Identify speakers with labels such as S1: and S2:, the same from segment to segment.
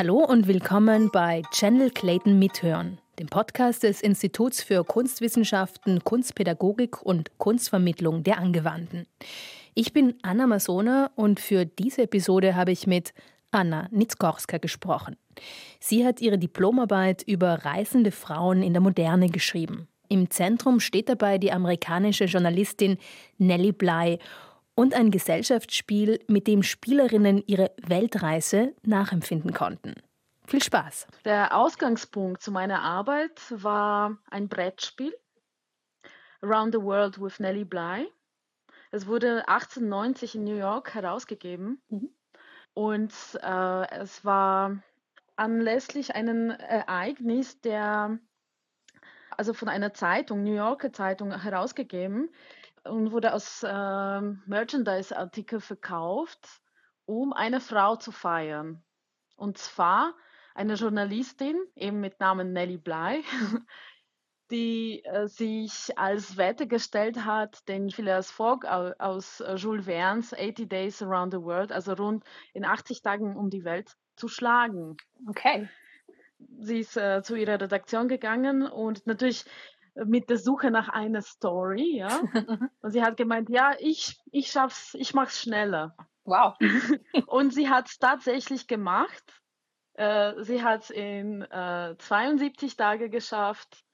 S1: Hallo und willkommen bei Channel Clayton Mithören, dem Podcast des Instituts für Kunstwissenschaften, Kunstpädagogik und Kunstvermittlung der Angewandten. Ich bin Anna Masona und für diese Episode habe ich mit Anna Nitzkorska gesprochen. Sie hat ihre Diplomarbeit über reisende Frauen in der Moderne geschrieben. Im Zentrum steht dabei die amerikanische Journalistin Nellie Bly und ein Gesellschaftsspiel, mit dem Spielerinnen ihre Weltreise nachempfinden konnten. Viel Spaß!
S2: Der Ausgangspunkt zu meiner Arbeit war ein Brettspiel, Around the World with Nellie Bly. Es wurde 1890 in New York herausgegeben mhm. und äh, es war anlässlich einem Ereignis der also von einer Zeitung, New Yorker Zeitung herausgegeben, und wurde als äh, Merchandise-Artikel verkauft, um eine Frau zu feiern. Und zwar eine Journalistin, eben mit Namen Nellie Bly, die äh, sich als Wette gestellt hat, den Phileas Fogg aus äh, Jules Verne's 80 Days Around the World, also rund in 80 Tagen um die Welt, zu schlagen.
S1: Okay.
S2: Sie ist äh, zu ihrer Redaktion gegangen und natürlich mit der Suche nach einer Story, ja. Und sie hat gemeint, ja, ich, ich schaff's, ich mach's schneller.
S1: Wow.
S2: und sie hat es tatsächlich gemacht. Äh, sie hat es in äh, 72 Tage geschafft.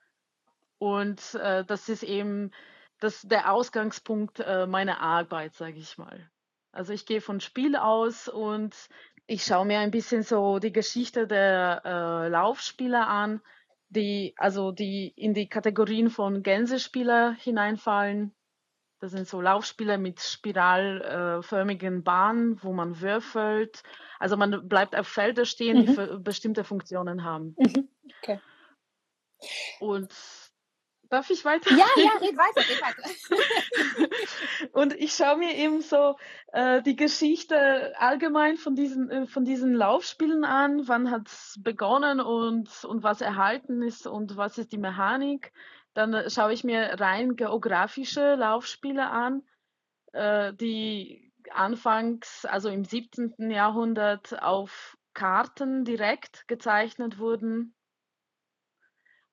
S2: Und äh, das ist eben das, der Ausgangspunkt äh, meiner Arbeit, sage ich mal. Also ich gehe von Spiel aus und ich schaue mir ein bisschen so die Geschichte der äh, Laufspieler an die, also die in die Kategorien von Gänsespieler hineinfallen. Das sind so Laufspieler mit spiralförmigen Bahnen, wo man würfelt. Also man bleibt auf Felder stehen, mhm. die bestimmte Funktionen haben. Mhm. Okay. Und Darf ich weiter?
S1: Ja, ja, red weiter, red weiter.
S2: und ich schaue mir eben so äh, die Geschichte allgemein von diesen, äh, von diesen Laufspielen an. Wann hat es begonnen und, und was erhalten ist und was ist die Mechanik. Dann äh, schaue ich mir rein geografische Laufspiele an, äh, die anfangs, also im 17. Jahrhundert, auf Karten direkt gezeichnet wurden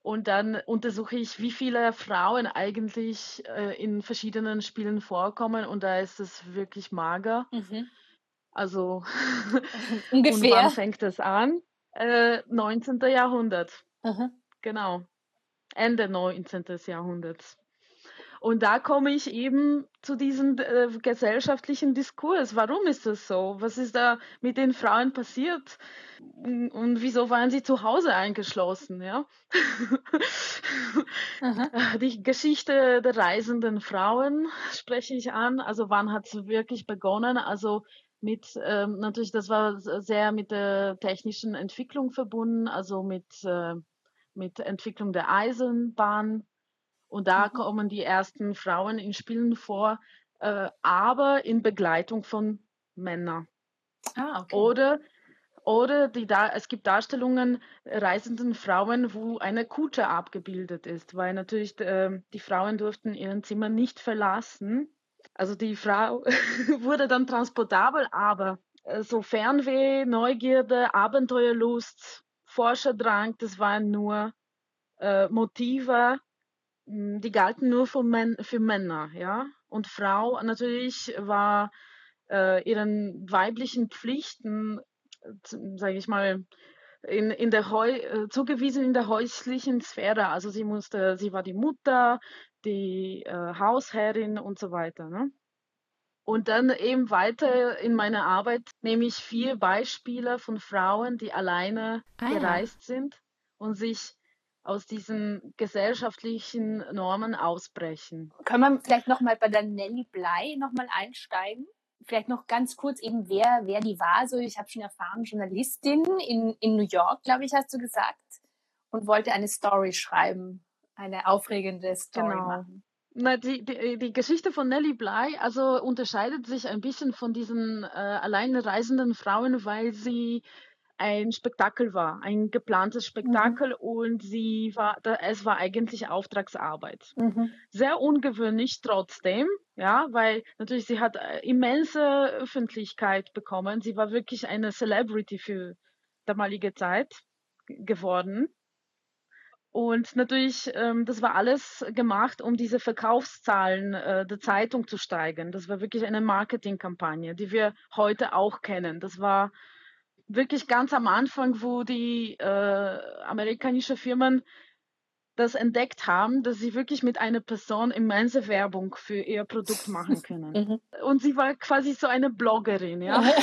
S2: und dann untersuche ich, wie viele Frauen eigentlich äh, in verschiedenen Spielen vorkommen. Und da ist es wirklich mager. Mhm. Also,
S1: ungefähr.
S2: und wann fängt es an? Äh, 19. Jahrhundert. Mhm. Genau. Ende 19. Jahrhunderts. Und da komme ich eben zu diesem äh, gesellschaftlichen Diskurs. Warum ist das so? Was ist da mit den Frauen passiert? Und wieso waren sie zu Hause eingeschlossen? Ja? Die Geschichte der reisenden Frauen spreche ich an. Also wann hat es wirklich begonnen? Also mit ähm, natürlich, das war sehr mit der technischen Entwicklung verbunden, also mit, äh, mit Entwicklung der Eisenbahn und da mhm. kommen die ersten Frauen in Spielen vor, äh, aber in Begleitung von Männern. Ah, okay. Oder, oder die da es gibt Darstellungen reisenden Frauen, wo eine Kutsche abgebildet ist, weil natürlich äh, die Frauen durften ihren Zimmer nicht verlassen. Also die Frau wurde dann transportabel, aber äh, so Fernweh, Neugierde, Abenteuerlust, Forscherdrang, das waren nur äh, Motive, die galten nur für, Män für Männer, ja. Und Frau natürlich war äh, ihren weiblichen Pflichten, sage ich mal, in, in der Heu äh, zugewiesen in der häuslichen Sphäre. Also sie musste, sie war die Mutter, die äh, Hausherrin und so weiter. Ne? Und dann eben weiter in meiner Arbeit nehme ich vier Beispiele von Frauen, die alleine ah, gereist ja. sind und sich aus diesen gesellschaftlichen Normen ausbrechen.
S1: Können wir vielleicht nochmal bei der Nelly Blei nochmal einsteigen? Vielleicht noch ganz kurz eben, wer, wer die war. So, ich habe schon erfahren, Journalistin in, in New York, glaube ich, hast du gesagt, und wollte eine Story schreiben, eine aufregende Story genau. machen.
S2: Na, die, die, die Geschichte von Nelly Bly also unterscheidet sich ein bisschen von diesen äh, alleine reisenden Frauen, weil sie ein Spektakel war, ein geplantes Spektakel mhm. und sie war, es war eigentlich Auftragsarbeit. Mhm. Sehr ungewöhnlich trotzdem, ja, weil natürlich sie hat äh, immense Öffentlichkeit bekommen. Sie war wirklich eine Celebrity für, damalige Zeit geworden. Und natürlich, ähm, das war alles gemacht, um diese Verkaufszahlen äh, der Zeitung zu steigern. Das war wirklich eine Marketingkampagne, die wir heute auch kennen. Das war wirklich ganz am Anfang, wo die äh, amerikanischen Firmen das entdeckt haben, dass sie wirklich mit einer Person immense Werbung für ihr Produkt machen können. Mhm. Und sie war quasi so eine Bloggerin, ja.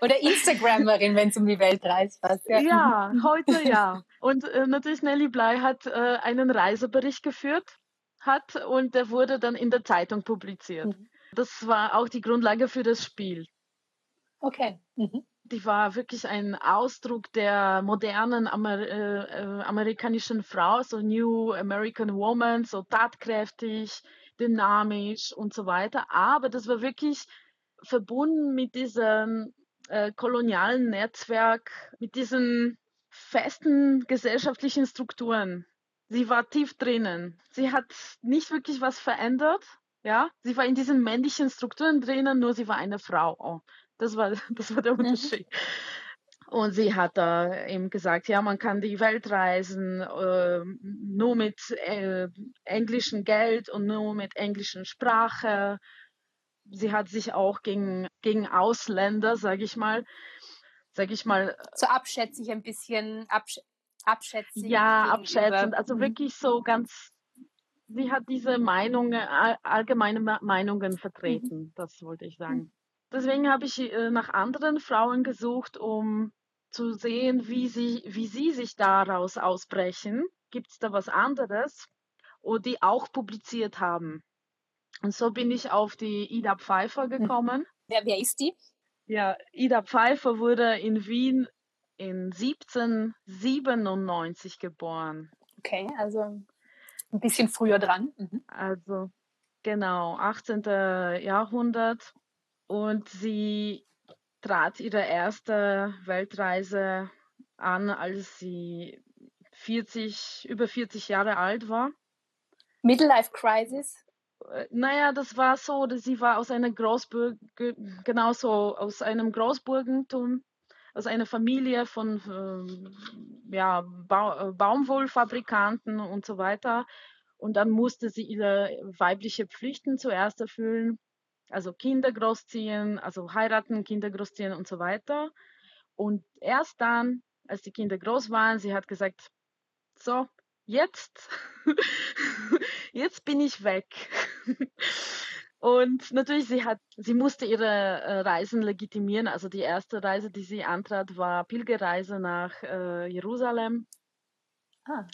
S1: Oder Instagrammerin, wenn es um die Welt reist.
S2: Ja. ja, heute ja. Und äh, natürlich Nelly Bly hat äh, einen Reisebericht geführt hat und der wurde dann in der Zeitung publiziert. Mhm. Das war auch die Grundlage für das Spiel.
S1: Okay. Mhm
S2: die war wirklich ein Ausdruck der modernen Amer äh, äh, amerikanischen Frau, so New American Woman, so tatkräftig, dynamisch und so weiter. Aber das war wirklich verbunden mit diesem äh, kolonialen Netzwerk, mit diesen festen gesellschaftlichen Strukturen. Sie war tief drinnen. Sie hat nicht wirklich was verändert. Ja, sie war in diesen männlichen Strukturen drinnen, nur sie war eine Frau. Das war, das war der mhm. Unterschied. Und sie hat da eben gesagt, ja, man kann die Welt reisen, äh, nur mit äh, englischem Geld und nur mit englischen Sprache. Sie hat sich auch gegen, gegen Ausländer, sage ich mal, sage ich mal.
S1: So abschätzig ein bisschen, absch abschätzig.
S2: Ja, abschätzend, also mhm. wirklich so ganz, sie hat diese Meinungen, allgemeine Meinungen vertreten, mhm. das wollte ich sagen. Deswegen habe ich äh, nach anderen Frauen gesucht, um zu sehen, wie sie, wie sie sich daraus ausbrechen. Gibt es da was anderes? Und die auch publiziert haben. Und so bin ich auf die Ida Pfeiffer hm. gekommen.
S1: Wer, wer ist die?
S2: Ja, Ida Pfeiffer wurde in Wien in 1797 geboren.
S1: Okay, also ein bisschen früher dran.
S2: Mhm. Also genau, 18. Jahrhundert. Und sie trat ihre erste Weltreise an, als sie 40, über 40 Jahre alt war.
S1: Midlife Crisis?
S2: Äh, naja, das war so, dass sie war aus einer Großburg, genauso aus einem Großburgentum, aus einer Familie von äh, ja, ba Baumwollfabrikanten und so weiter. Und dann musste sie ihre weibliche Pflichten zuerst erfüllen also Kinder großziehen, also heiraten, Kinder großziehen und so weiter. Und erst dann, als die Kinder groß waren, sie hat gesagt, so, jetzt, jetzt bin ich weg. Und natürlich, sie hat, sie musste ihre äh, Reisen legitimieren. Also die erste Reise, die sie antrat, war Pilgerreise nach äh, Jerusalem. Ah.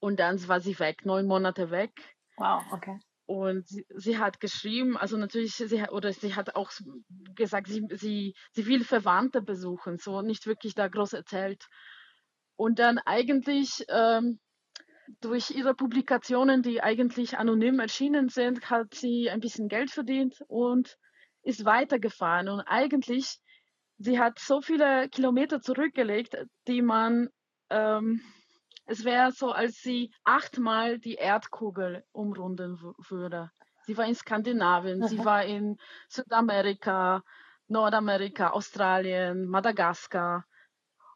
S2: Und dann war sie weg, neun Monate weg.
S1: Wow, okay.
S2: Und sie, sie, hat geschrieben, also natürlich, sie, oder sie hat auch gesagt, sie, sie, sie will Verwandte besuchen, so nicht wirklich da groß erzählt. Und dann eigentlich ähm, durch ihre Publikationen, die eigentlich anonym erschienen sind, hat sie ein bisschen Geld verdient und ist weitergefahren. Und eigentlich, sie hat so viele Kilometer zurückgelegt, die man ähm, es wäre so, als sie achtmal die Erdkugel umrunden würde. Sie war in Skandinavien, mhm. sie war in Südamerika, Nordamerika, Australien, Madagaskar.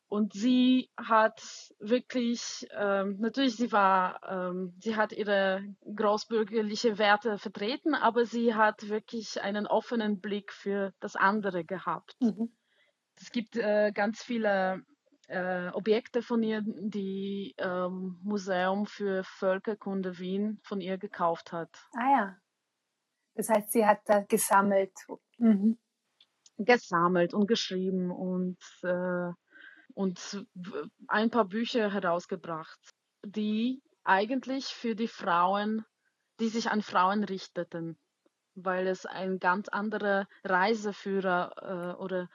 S2: Und sie hat wirklich, ähm, natürlich, sie war, ähm, sie hat ihre großbürgerliche Werte vertreten, aber sie hat wirklich einen offenen Blick für das andere gehabt. Mhm. Es gibt äh, ganz viele äh, Objekte von ihr, die ähm, Museum für Völkerkunde Wien von ihr gekauft hat.
S1: Ah ja. Das heißt, sie hat da gesammelt. Mhm.
S2: Gesammelt und geschrieben und, äh, und ein paar Bücher herausgebracht, die eigentlich für die Frauen, die sich an Frauen richteten, weil es ein ganz anderer Reiseführer äh, oder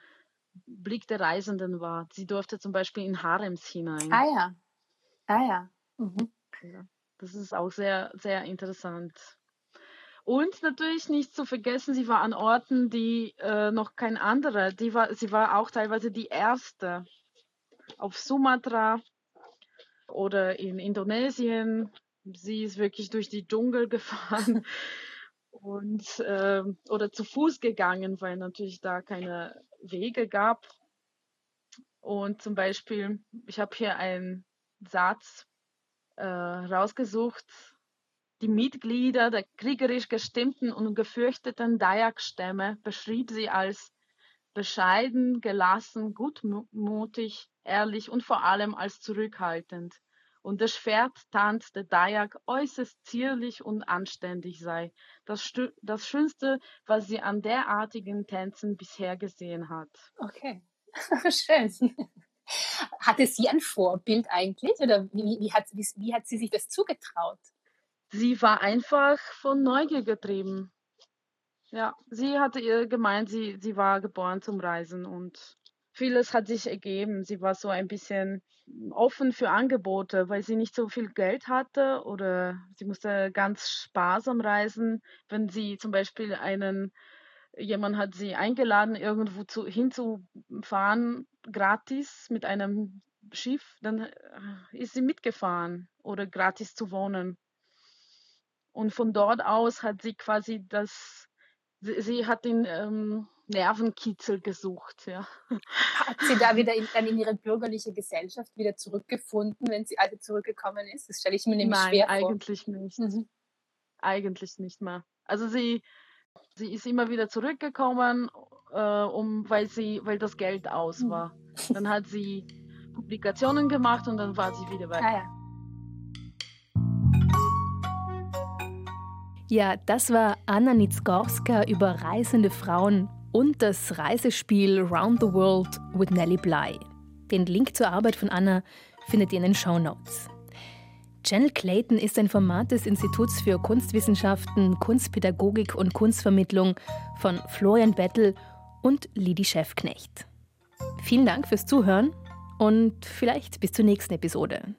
S2: Blick der Reisenden war. Sie durfte zum Beispiel in Harems hinein.
S1: Ah ja. Ah ja. Mhm.
S2: ja. Das ist auch sehr, sehr interessant. Und natürlich nicht zu vergessen, sie war an Orten, die äh, noch kein anderer, die war, sie war auch teilweise die erste auf Sumatra oder in Indonesien. Sie ist wirklich durch die Dschungel gefahren und äh, oder zu Fuß gegangen, weil natürlich da keine Wege gab. Und zum Beispiel, ich habe hier einen Satz äh, rausgesucht. Die Mitglieder der kriegerisch gestimmten und gefürchteten Dayak-Stämme beschrieb sie als bescheiden, gelassen, gutmutig, ehrlich und vor allem als zurückhaltend. Und das Schwert tanzte Dayak äußerst zierlich und anständig sei. Das, das Schönste, was sie an derartigen Tänzen bisher gesehen hat.
S1: Okay, schön. Hatte sie ein Vorbild eigentlich oder wie, wie, hat, wie, wie hat sie sich das zugetraut?
S2: Sie war einfach von Neugier getrieben. Ja, sie hatte ihr gemeint, sie, sie war geboren zum Reisen und vieles hat sich ergeben. Sie war so ein bisschen offen für Angebote, weil sie nicht so viel Geld hatte oder sie musste ganz sparsam reisen. Wenn sie zum Beispiel einen, jemand hat sie eingeladen, irgendwo zu, hinzufahren, gratis mit einem Schiff, dann äh, ist sie mitgefahren oder gratis zu wohnen. Und von dort aus hat sie quasi das, sie, sie hat den ähm, Nervenkitzel gesucht, ja.
S1: Hat sie da wieder in, dann in ihre bürgerliche Gesellschaft wieder zurückgefunden, wenn sie also zurückgekommen ist? Das stelle ich mir nämlich
S2: Nein,
S1: schwer
S2: vor. eigentlich nicht. Mhm. Eigentlich nicht mehr. Also sie, sie ist immer wieder zurückgekommen, äh, um, weil, sie, weil das Geld aus mhm. war. Dann hat sie Publikationen gemacht und dann war sie wieder weg. Ah,
S1: ja. Ja, das war Anna Nitzgorska über reisende Frauen und das Reisespiel Round the World with Nellie Bly. Den Link zur Arbeit von Anna findet ihr in den Show Notes. Channel Clayton ist ein Format des Instituts für Kunstwissenschaften, Kunstpädagogik und Kunstvermittlung von Florian Bettel und Lidi Schäfknecht. Vielen Dank fürs Zuhören und vielleicht bis zur nächsten Episode.